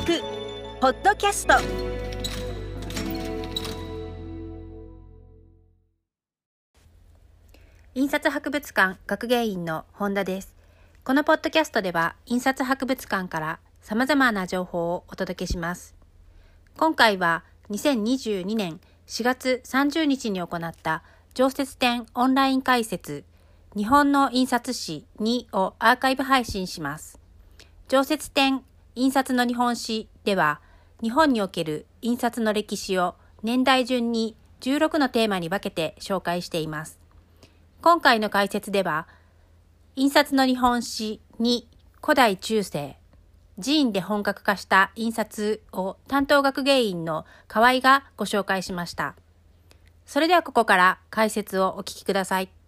博ポッドキャスト。印刷博物館学芸員の本田です。このポッドキャストでは印刷博物館から様々な情報をお届けします。今回は2022年4月30日に行った常設展オンライン解説日本の印刷史2をアーカイブ配信します。常設展印刷の日本史では、日本における印刷の歴史を年代順に16のテーマに分けて紹介しています。今回の解説では、印刷の日本史2古代中世、寺院で本格化した印刷を担当学芸員の河合がご紹介しました。それではここから解説をお聞きください。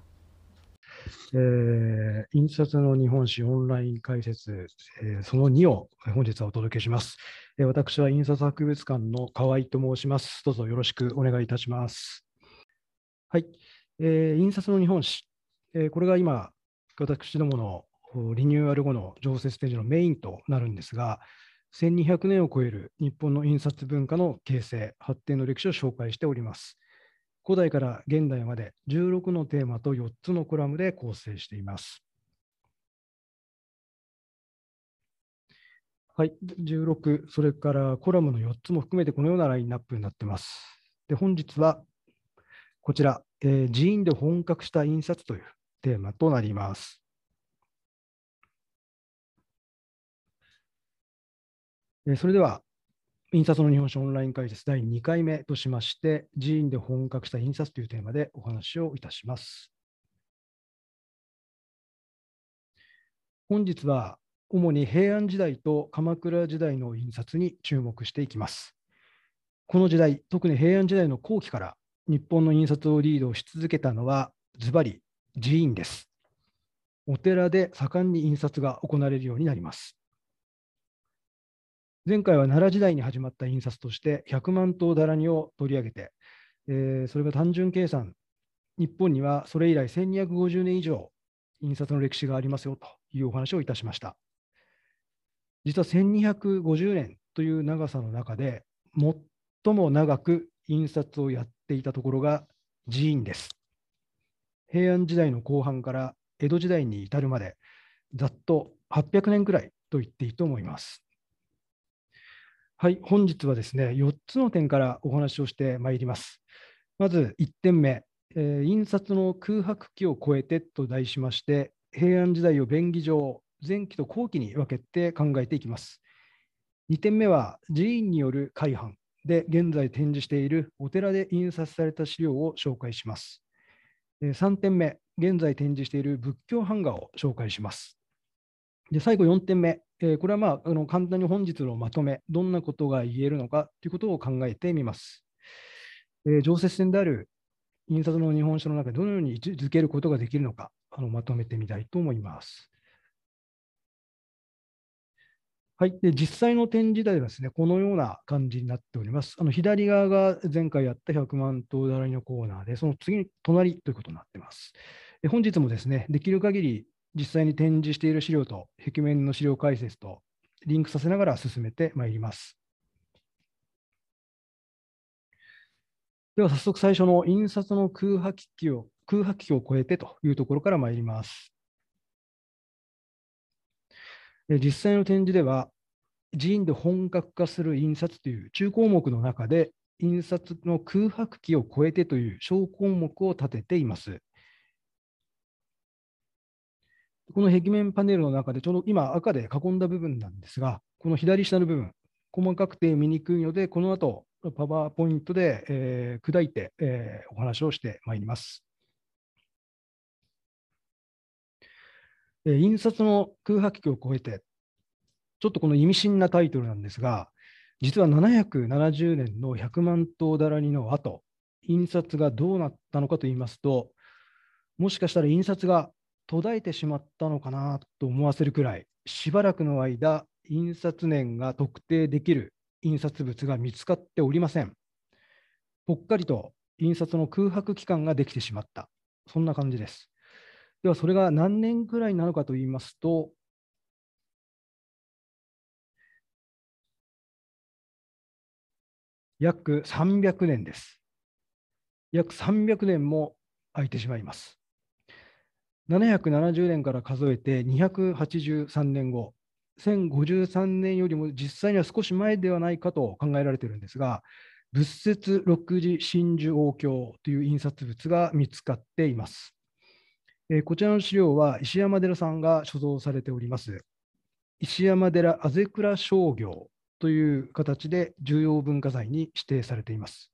えー、印刷の日本史オンライン解説、えー、その2を本日はお届けします、えー、私は印刷博物館の河合と申します。どうぞよろしくお願いいたします。はい、えー、印刷の日本史、えー、これが今、私どものリニューアル後の常設展示のメインとなるんですが、1200年を超える日本の印刷文化の形成、発展の歴史を紹介しております。古代から現代まで16のテーマと4つのコラムで構成しています。はい、16、それからコラムの4つも含めてこのようなラインナップになっています。で本日はこちら、えー、寺院で本格した印刷というテーマとなります。それでは印刷の日本史オンライン解説第2回目としまして、寺院で本格した印刷というテーマでお話をいたします。本日は主に平安時代と鎌倉時代の印刷に注目していきます。この時代、特に平安時代の後期から日本の印刷をリードし続けたのは、ズバリ寺院です。お寺で盛んに印刷が行われるようになります。前回は奈良時代に始まった印刷として100万頭だらにを取り上げて、えー、それが単純計算、日本にはそれ以来1250年以上印刷の歴史がありますよというお話をいたしました。実は1250年という長さの中で最も長く印刷をやっていたところが寺院です。平安時代の後半から江戸時代に至るまでざっと800年くらいと言っていいと思います。はい、本日はですね、4つの点からお話をしてまいります。まず1点目、えー、印刷の空白期を超えてと題しまして、平安時代を便宜上、前期と後期に分けて考えていきます。2点目は、寺院による改版で現在展示しているお寺で印刷された資料を紹介します。3点目、現在展示している仏教版画を紹介します。で最後4点目、えー、これは、まあ、あの簡単に本日のまとめ、どんなことが言えるのかということを考えてみます。えー、常設展である印刷の日本書の中でどのように位置づけることができるのか、あのまとめてみたいと思います。はい、で実際の展示台はですね、このような感じになっております。あの左側が前回やった100万頭だらりのコーナーで、その次に隣ということになっています。本日もですね、できる限り実際に展示している資料と壁面の資料解説とリンクさせながら進めてまいります。では早速最初の印刷の空白期を空白期を超えてというところから参ります。実際の展示では、寺院で本格化する印刷という中項目の中で、印刷の空白期を超えてという小項目を立てています。この壁面パネルの中で、ちょうど今赤で囲んだ部分なんですが、この左下の部分、細かくて見にくいので、この後、パワーポイントで、えー、砕いて、えー、お話をしてまいります。え印刷の空白期を超えて、ちょっとこの意味深なタイトルなんですが、実は770年の100万頭だらりの後、印刷がどうなったのかといいますと、もしかしたら印刷が途絶えてしまったのかなと思わせるくらい、しばらくの間、印刷年が特定できる印刷物が見つかっておりません。ぽっかりと印刷の空白期間ができてしまった。そんな感じです。では、それが何年くらいなのかといいますと、約300年です。約300年も空いてしまいます。770年から数えて283年後、1053年よりも実際には少し前ではないかと考えられているんですが、仏説六次真珠王経という印刷物が見つかっています。えー、こちらの資料は石山寺さんが所蔵されております。石山寺あぜ倉商業という形で重要文化財に指定されています。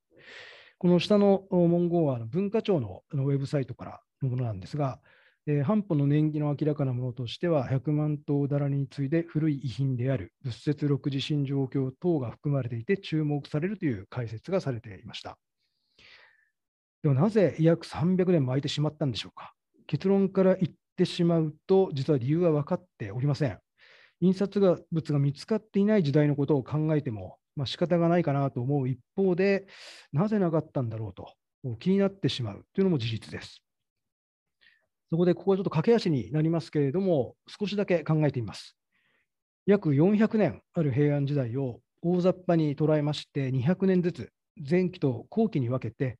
この下の文言は文化庁のウェブサイトからのものなんですが、えー、半歩の年季の明らかなものとしては、100万頭だらに次いで古い遺品である仏説六次新状況等が含まれていて注目されるという解説がされていました。ではなぜ約300年も空いてしまったんでしょうか。結論から言ってしまうと、実は理由は分かっておりません。印刷が物が見つかっていない時代のことを考えても、まあ、仕方がないかなと思う一方で、なぜなかったんだろうと気になってしまうというのも事実です。そこでここはちょっと駆け足になりますけれども、少しだけ考えてみます。約400年ある平安時代を大雑把に捉えまして、200年ずつ前期と後期に分けて、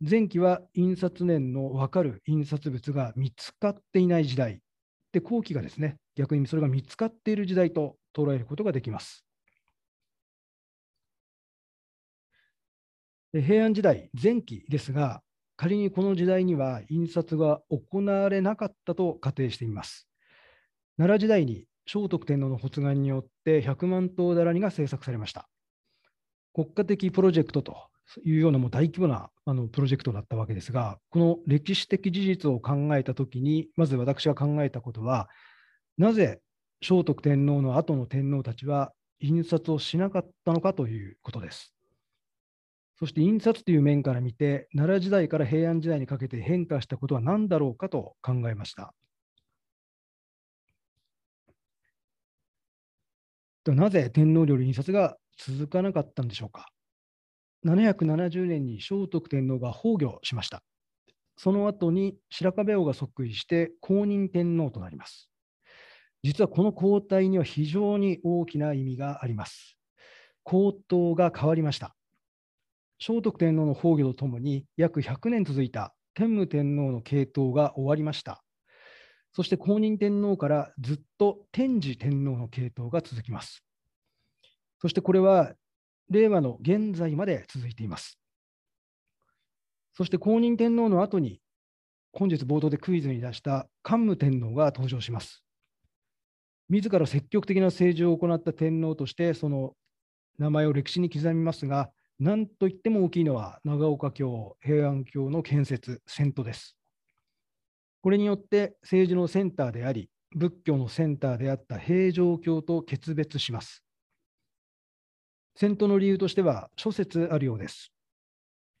前期は印刷年の分かる印刷物が見つかっていない時代、で後期がですね、逆にそれが見つかっている時代と捉えることができます。平安時代前期ですが、仮にこの時代には印刷が行われなかったと仮定しています。奈良時代に聖徳天皇の発願によって100万頭だらにが制作されました。国家的プロジェクトというようなもう大規模なあのプロジェクトだったわけですが、この歴史的事実を考えたときに、まず私が考えたことは、なぜ聖徳天皇の後の天皇たちは印刷をしなかったのかということです。そして印刷という面から見て、奈良時代から平安時代にかけて変化したことは何だろうかと考えました。なぜ天皇による印刷が続かなかったんでしょうか。770年に聖徳天皇が崩御しました。その後に白壁王が即位して公認天皇となります。実はこの交代には非常に大きな意味があります。皇統が変わりました。聖徳天皇の崩御とともに約100年続いた天武天皇の系統が終わりました。そして公認天皇からずっと天智天皇の系統が続きます。そしてこれは令和の現在まで続いています。そして公認天皇の後に本日冒頭でクイズに出した桓武天皇が登場します。自ら積極的な政治を行った天皇としてその名前を歴史に刻みますが、なんといっても大きいのは長岡京、平安京の建設、遷都です。これによって政治のセンターであり、仏教のセンターであった平城京と決別します。遷都の理由としては諸説あるようです。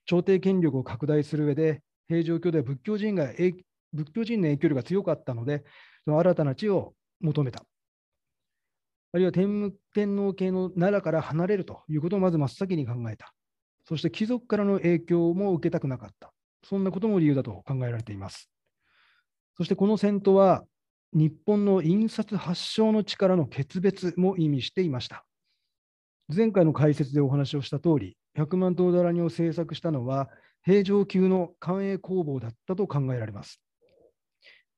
朝廷権力を拡大する上で、平城京では仏教人が仏教人の影響力が強かったので、その新たな地を求めた。あるいは天皇系の奈良から離れるということをまず真っ先に考えた。そして貴族からの影響も受けたくなかった。そんなことも理由だと考えられています。そしてこの戦闘は日本の印刷発祥の力の決別も意味していました。前回の解説でお話をした通り、100万頭だらにを制作したのは平城級の官営工房だったと考えられます。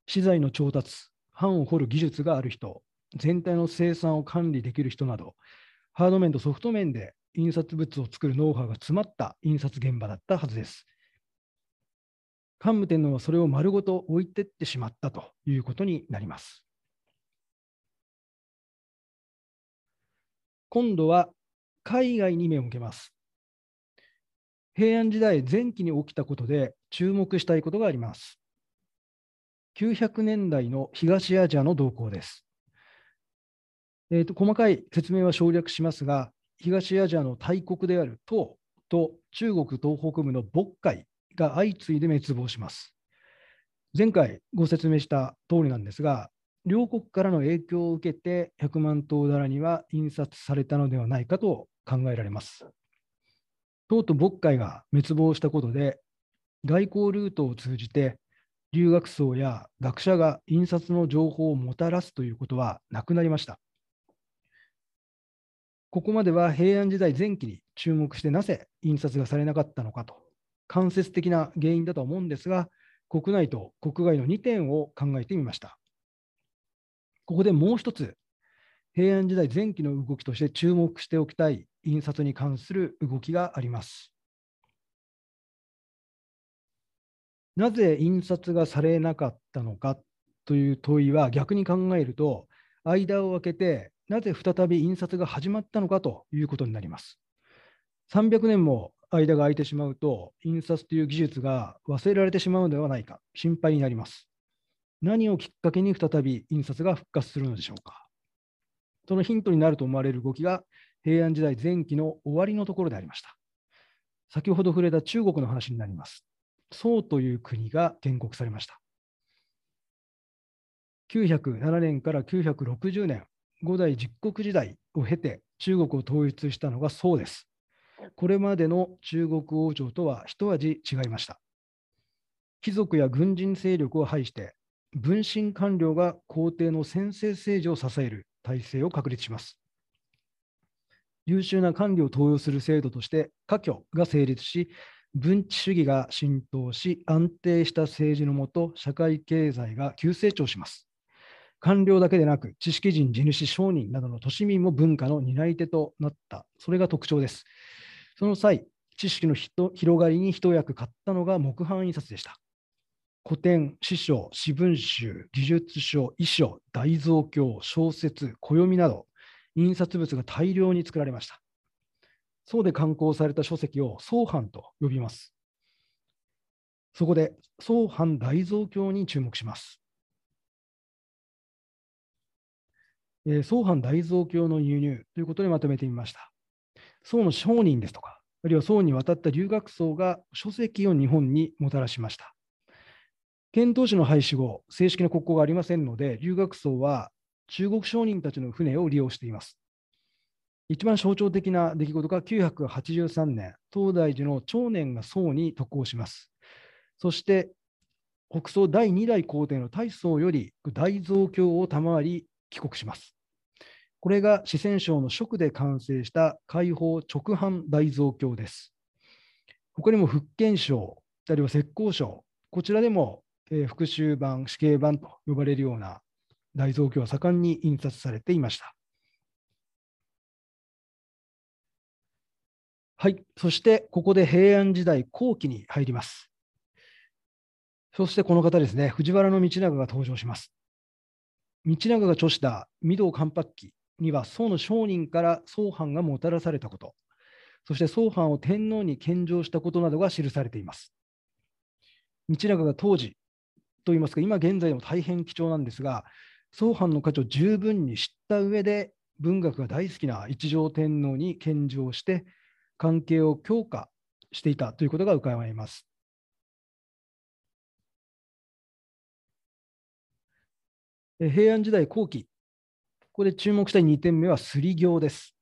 資材の調達、版を掘る技術がある人、全体の生産を管理できる人など、ハード面とソフト面で印刷物を作るノウハウが詰まった印刷現場だったはずです。桓武天皇はそれを丸ごと置いてってしまったということになります。今度は海外に目を向けます。平安時代前期に起きたことで注目したいことがあります。900年代の東アジアの動向です。えーと、細かい説明は省略しますが、東アジアの大国である唐と中国東北部の渤海が相次いで滅亡します。前回ご説明した通りなんですが、両国からの影響を受けて100万頭だらには印刷されたのではないかと考えられます。唐と渤海が滅亡したことで、外交ルートを通じて留学僧や学者が印刷の情報をもたらすということはなくなりました。ここまでは平安時代前期に注目してなぜ印刷がされなかったのかと、間接的な原因だと思うんですが、国内と国外の2点を考えてみました。ここでもう一つ、平安時代前期の動きとして注目しておきたい印刷に関する動きがあります。なぜ印刷がされなかったのかという問いは逆に考えると、間を空けて、なぜ再び印刷が始まったのかということになります。300年も間が空いてしまうと、印刷という技術が忘れられてしまうのではないか、心配になります。何をきっかけに再び印刷が復活するのでしょうか。そのヒントになると思われる動きが、平安時代前期の終わりのところでありました。先ほど触れた中国の話になります。宋という国が建国されました。907年から960年、五代十国時代を経て中国を統一したのが宋です。これまでの中国王朝とは一味違いました。貴族や軍人勢力を排して、分身官僚が皇帝の専制政治を支える体制を確立します。優秀な官僚を登用する制度として科挙が成立し、分治主義が浸透し、安定した政治のもと、社会経済が急成長します。官僚だけでなく、知識人、地主、商人などの都市民も文化の担い手となった、それが特徴です。その際、知識の広がりに一役買ったのが木版印刷でした。古典、詩書、詩文集、技術書、遺書、大蔵経、小説、暦など、印刷物が大量に作られました。宋で刊行された書籍を宋版と呼びます。そこで宋版大蔵経に注目します。えー、宋版大蔵経の輸入ということでまとめてみました。宋の商人ですとか、あるいは宋に渡った留学僧が書籍を日本にもたらしました。遣唐使の廃止後、正式な国交がありませんので、留学僧は中国商人たちの船を利用しています。一番象徴的な出来事が983年、東大寺の長年が宋に渡航します。そして、北宋第2代皇帝の大宗より大蔵経を賜り帰国します。これが四川省の蜀で完成した解放直版大蔵経です。他にも福建省、あるいは浙江省、こちらでも、えー、復習版、死刑版と呼ばれるような大蔵経は盛んに印刷されていました。はい、そしてここで平安時代後期に入ります。そしてこの方ですね、藤原道長が登場します。道長が著した御堂関白記には、宋の商人から宋藩がもたらされたこと、そして宋藩を天皇に献上したことなどが記されています。道長が当時といいますか、今現在でも大変貴重なんですが、宋藩の価値を十分に知った上で、文学が大好きな一条天皇に献上して、関係を強化していたということが伺えます。平安時代後期、ここで注目したい2点目は、すり行です。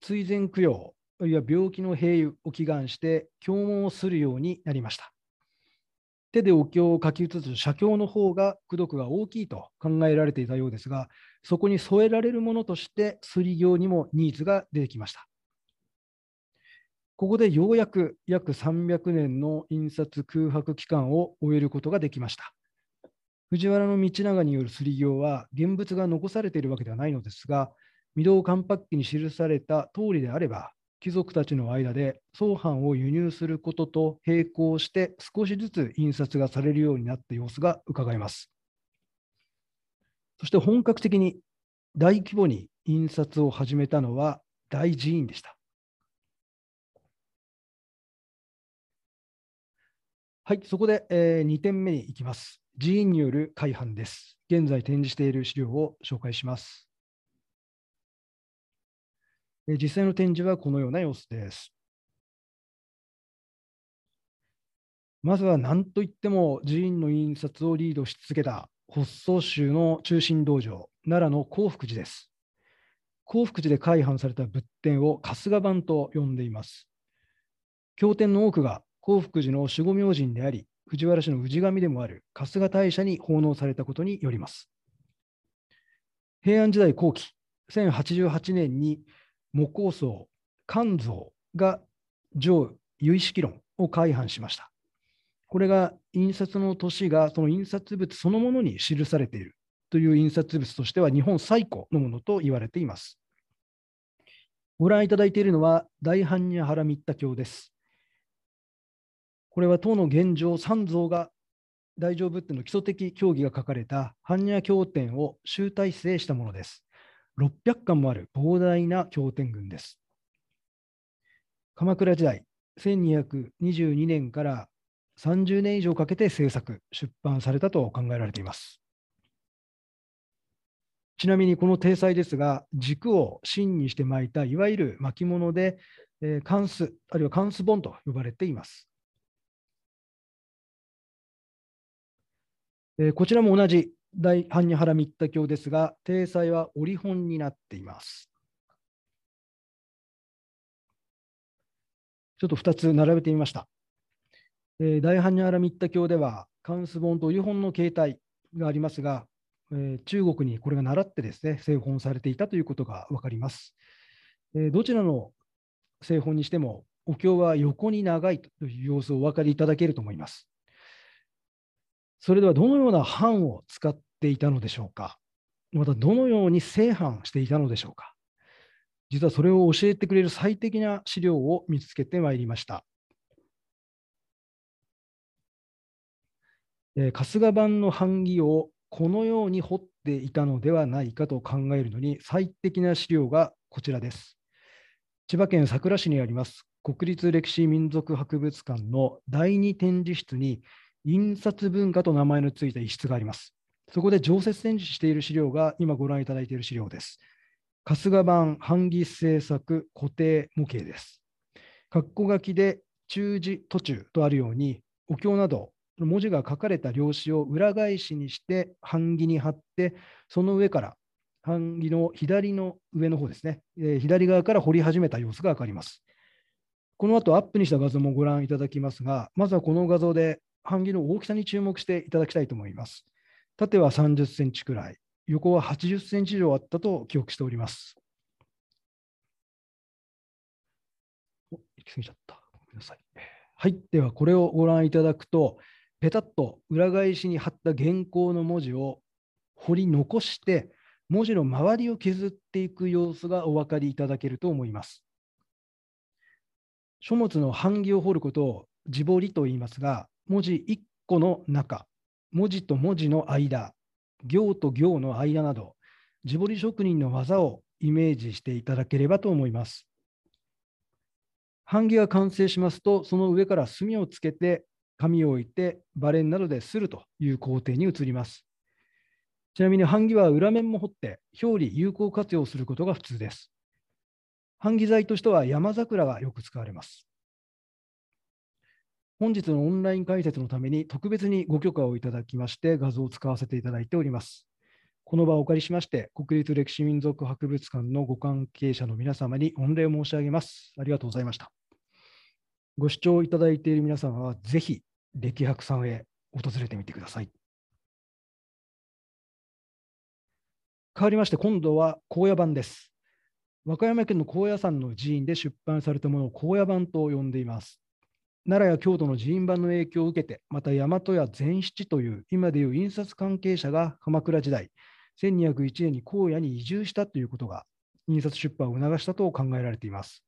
追善供養、あるいは病気の平癒を祈願して、経文をするようになりました。手でお経を書き写す写経の方が功徳が大きいと考えられていたようですが、そこに添えられるものとして、すり行にもニーズが出てきました。ここでようやく約300年の印刷空白期間を終えることができました。藤原道長による摺行は現物が残されているわけではないのですが、御堂関白記に記された通りであれば、貴族たちの間で相反を輸入することと並行して少しずつ印刷がされるようになった様子が伺えます。そして本格的に大規模に印刷を始めたのは大寺院でした。はい、そこで、えー、2点目に行きます。寺院による改版です。現在展示している資料を紹介します。えー、実際の展示はこのような様子です。まずは何といっても寺院の印刷をリードし続けた発想宗の中心道場、奈良の興福寺です。興福寺で改版された仏典を春日版と呼んでいます。経典の多くが興福寺の守護明神であり、藤原氏の氏神でもある春日大社に奉納されたことによります。平安時代後期、1088年に木工僧、関蔵が上有意識論を改版しました。これが印刷の年がその印刷物そのものに記されているという印刷物としては日本最古のものと言われています。ご覧いただいているのは大般若波羅蜜多経です。これは当の現状三蔵が大乗仏典の基礎的教義が書かれた般若経典を集大成したものです。600巻もある膨大な経典群です。鎌倉時代、1222年から30年以上かけて制作、出版されたと考えられています。ちなみにこの体裁ですが、軸を芯にして巻いたいわゆる巻物で、えー、関数、あるいは関数本と呼ばれています。えー、こちらも同じ大般若波羅蜜多経ですが、体裁は折本になっています。ちょっと2つ並べてみました。えー、大般若波羅蜜多経では、関数本という本の形態がありますが、えー、中国にこれが習ってですね、製本されていたということが分かります。え、どちらの製本にしても、お経は横に長いという様子をお分かりいただけると思います。それではどのような版を使っていたのでしょうか？またどのように製版していたのでしょうか？実はそれを教えてくれる最適な資料を見つけてまいりました。えー、春日版の版木をこのように彫っていたのではないかと考えるのに最適な資料がこちらです。千葉県佐倉市にあります国立歴史民族博物館の第二展示室に印刷文化と名前のついた一室があります。そこで常設展示している資料が今ご覧いただいている資料です。春日版版木製作固定模型です。括弧書きで中字途中とあるように、お経など文字が書かれた用紙を裏返しにして版木に貼って、その上から版木の左の上の方ですね、えー、左側から彫り始めた様子が分かります。この後アップにした画像もご覧いただきますが、まずはこの画像で版木の大きさに注目していただきたいと思います。縦は30センチくらい、横は80センチ以上あったと記憶しております。お、行き過ぎちゃった。ごめんなさい。はい。では、これをご覧いただくと、ペタッと裏返しに貼った原稿の文字を彫り残して、文字の周りを削っていく様子がお分かりいただけると思います。書物の版木を彫ることを字彫りと言いますが、文字1個の中、文字と文字の間、行と行の間など、字彫り職人の技をイメージしていただければと思います。版木が完成しますと、その上から墨をつけて紙を置いてバレンなどでするという工程に移ります。ちなみに版木は裏面も彫って表裏有効活用することが普通です。版木材としては山桜がよく使われます。本日のオンライン解説のために特別にご許可をいただきまして画像を使わせていただいております。この場をお借りしまして国立歴史民族博物館のご関係者の皆様に御礼申し上げます。ありがとうございました。ご視聴いただいている皆様はぜひ歴博さんへ訪れてみてください。変わりまして、今度は高野版です。和歌山県の高野山の寺院で出版されたものを高野版と呼んでいます。奈良や京都の寺院版の影響を受けて、また大和や善七という今でいう印刷関係者が鎌倉時代、1201年に荒野に移住したということが、印刷出版を促したと考えられています。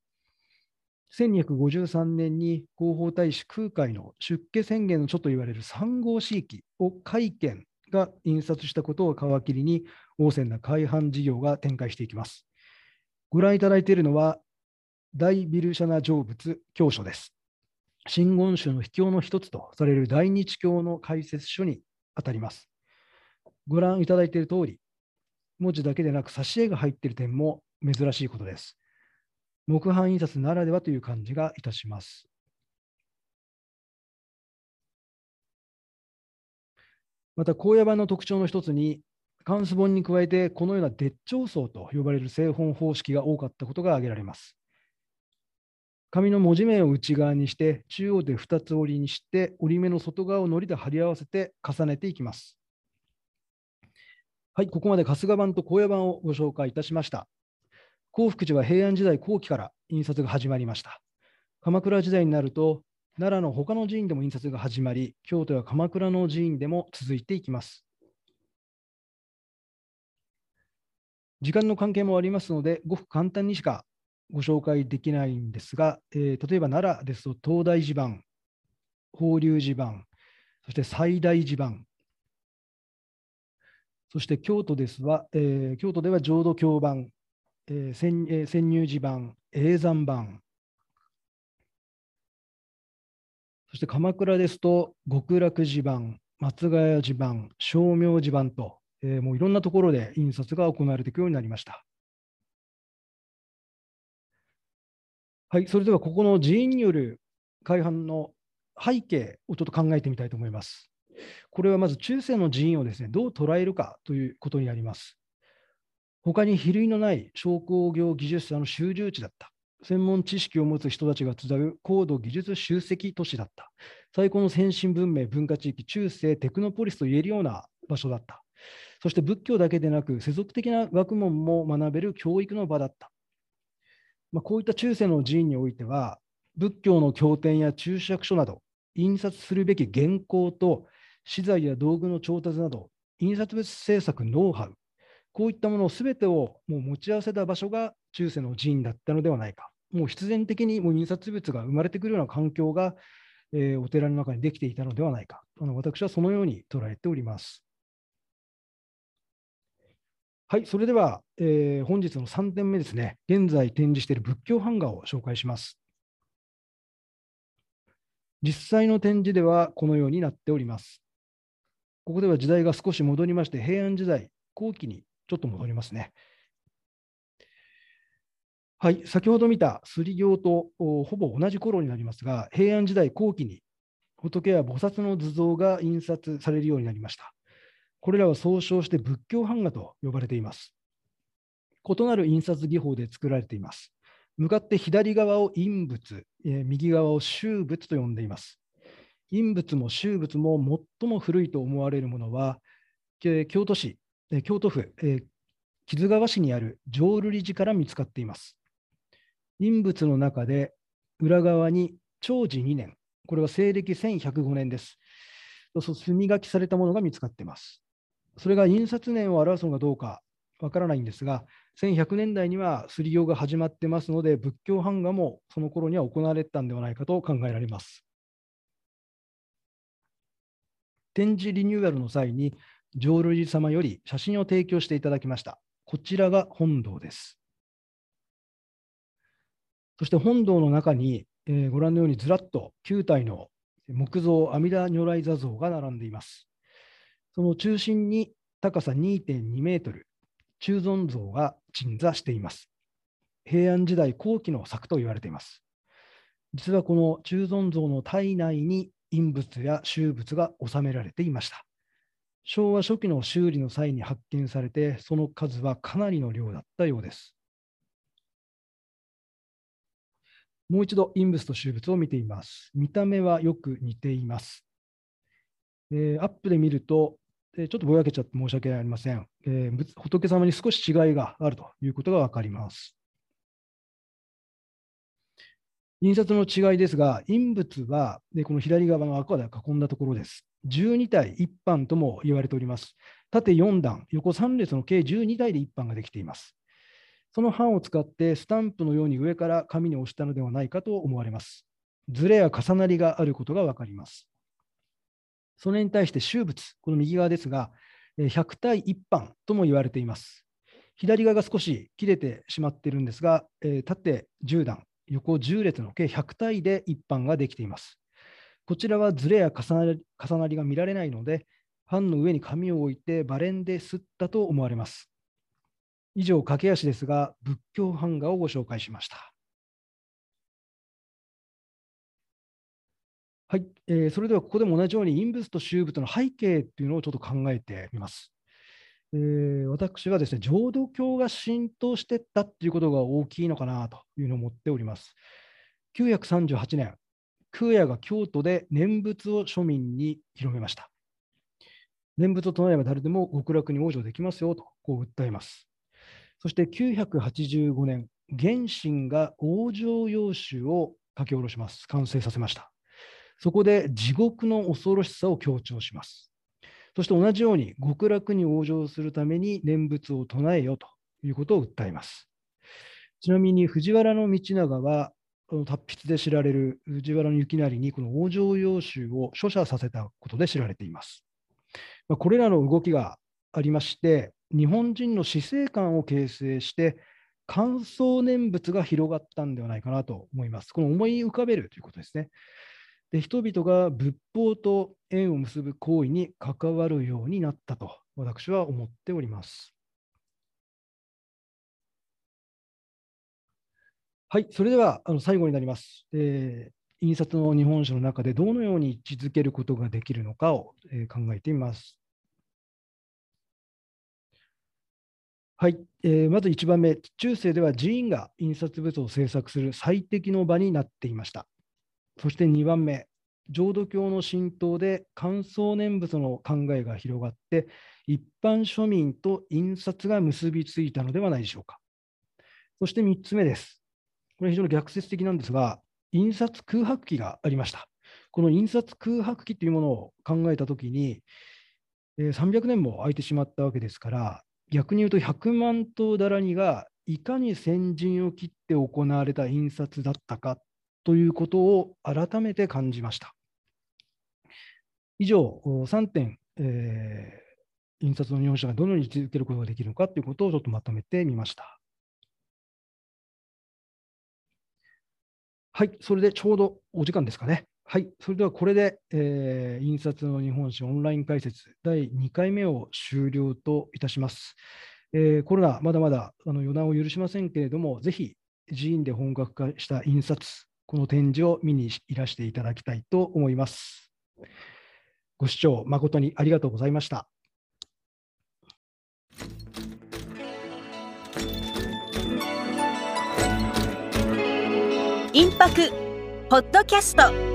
1253年に広報大使空海の出家宣言の書といわれる三号四域を会見が印刷したことを皮切りに、旺盛な改版事業が展開していきます。ご覧いただいているのは、大ビルシャナ成仏教書です。真言宗の秘境の一つとされる大日教の解説書にあたります。ご覧いただいている通り、文字だけでなく挿絵が入っている点も珍しいことです。木版印刷ならではという感じがいたします。また、高野版の特徴の一つに、関数本に加えて、このような絶頂層と呼ばれる製本方式が多かったことが挙げられます。紙の文字面を内側にして、中央で2つ折りにして、折り目の外側を糊で貼り合わせて重ねていきます。はい、ここまで春日版と高野版をご紹介いたしました。興福寺は平安時代後期から印刷が始まりました。鎌倉時代になると、奈良の他の寺院でも印刷が始まり、京都や鎌倉の寺院でも続いていきます。時間の関係もありますので、ごく簡単にしかご紹介できないんですが、えー、例えば奈良ですと東大寺版、法隆寺版、そして最大寺版、そして京都ですは、えー、京都では浄土教版、えー、潜えー、潜入寺版、永山版、そして鎌倉ですと極楽寺版、松ヶ谷寺版、正明寺版と、えー、もういろんなところで印刷が行われていくようになりました。はい、それではここの寺院による改版の背景をちょっと考えてみたいと思います。これはまず中世の寺院をですね、どう捉えるかということになります。他に比類のない商工業技術者の集中地だった。専門知識を持つ人たちが集う高度技術集積都市だった。最高の先進文明文化地域、中世テクノポリスといえるような場所だった。そして仏教だけでなく、世俗的な学問も学べる教育の場だった。まあ、こういった中世の寺院においては、仏教の経典や注釈書など、印刷するべき原稿と資材や道具の調達など、印刷物制作ノウハウ、こういったものすべてをもう持ち合わせた場所が中世の寺院だったのではないか。もう必然的にもう印刷物が生まれてくるような環境が、えー、お寺の中にできていたのではないか。あの私はそのように捉えております。はい、それでは、えー、本日の3点目ですね。現在展示している仏教版画を紹介します。実際の展示ではこのようになっております。ここでは時代が少し戻りまして、平安時代後期にちょっと戻りますね。はい、先ほど見たすり行とほぼ同じ頃になりますが、平安時代後期に仏や菩薩の図像が印刷されるようになりました。これらは総称して仏教版画と呼ばれています。異なる印刷技法で作られています。向かって左側を陰仏、右側を宗仏と呼んでいます。陰仏も宗仏も最も古いと思われるものは、京都市、京都府、木津川市にある浄瑠璃寺から見つかっています。陰仏の中で裏側に長寿2年、これは西暦1105年です。墨書きされたものが見つかっています。それが印刷年を表すのかどうかわからないんですが、1100年代にはすり用が始まってますので、仏教版画もその頃には行われてたんではないかと考えられます。展示リニューアルの際に、浄瑠璃様より写真を提供していただきました。こちらが本堂です。そして本堂の中に、えー、ご覧のようにずらっと9体の木造阿弥陀如来座像が並んでいます。その中心に高さ2.2メートル、中尊像が鎮座しています。平安時代後期の作と言われています。実はこの中尊像の体内に陰物や修物が収められていました。昭和初期の修理の際に発見されて、その数はかなりの量だったようです。もう一度、陰物と修物を見ています。見た目はよく似ています。えー、アップで見ると、えー、ちょっとぼやけちゃって申し訳ありません、えー。仏様に少し違いがあるということが分かります。印刷の違いですが、印物は、でこの左側の赤で囲んだところです。12体1版とも言われております。縦4段、横3列の計12体で1版ができています。その版を使ってスタンプのように上から紙に押したのではないかと思われます。ズレや重なりがあることが分かります。それに対して修物、この右側ですが、100対1版とも言われています。左側が少し切れてしまっているんですが、縦10段、横10列の計100体で一般ができています。こちらはズレや重なり重なりが見られないので、ファンの上に紙を置いてバレンで吸ったと思われます。以上、駆け足ですが、仏教版画をご紹介しました。はい、えー、それではここでも同じように、陰物と宗物の背景というのをちょっと考えてみます。えー、私はですね、浄土教が浸透していったっていうことが大きいのかなというのを思っております。938年、空也が京都で念仏を庶民に広めました。念仏を唱えば誰でも極楽に往生できますよとこう訴えます。そして985年、元神が往生要旨を書き下ろします。完成させました。そこで地獄の恐ろしさを強調します。そして同じように極楽に往生するために念仏を唱えよということを訴えます。ちなみに藤原道長は、この達筆で知られる藤原行成にこの往生要集を書写させたことで知られています。これらの動きがありまして、日本人の死生観を形成して、感想念仏が広がったんではないかなと思います。この思い浮かべるということですね。で人々が仏法と縁を結ぶ行為に関わるようになったと私は思っております。はい、それではあの最後になります。えー印刷の日本書の中でどのように位置づけることができるのかを、えー考えてみます。はい、えーまず1番目、中世では寺院が印刷物を制作する最適の場になっていました。そして2番目、浄土教の浸透で感想念仏の考えが広がって、一般庶民と印刷が結びついたのではないでしょうか。そして3つ目です。これ非常に逆説的なんですが、印刷空白期がありました。この印刷空白期というものを考えたときに、300年も空いてしまったわけですから、逆に言うと100万頭だらにがいかに先陣を切って行われた印刷だったかということを改めて感じました。以上、3点、えー印刷の日本書がどのように位置づけることができるのかということをちょっとまとめてみました。はい、それでちょうどお時間ですかね。はい、それではこれで、えー印刷の日本史オンライン解説第2回目を終了といたします。えーコロナ、まだまだあの予断を許しませんけれども、ぜひ寺院で本格化した印刷、この展示を見にいらしていただきたいと思います。ご視聴誠にありがとうございました。インパクポッドキャスト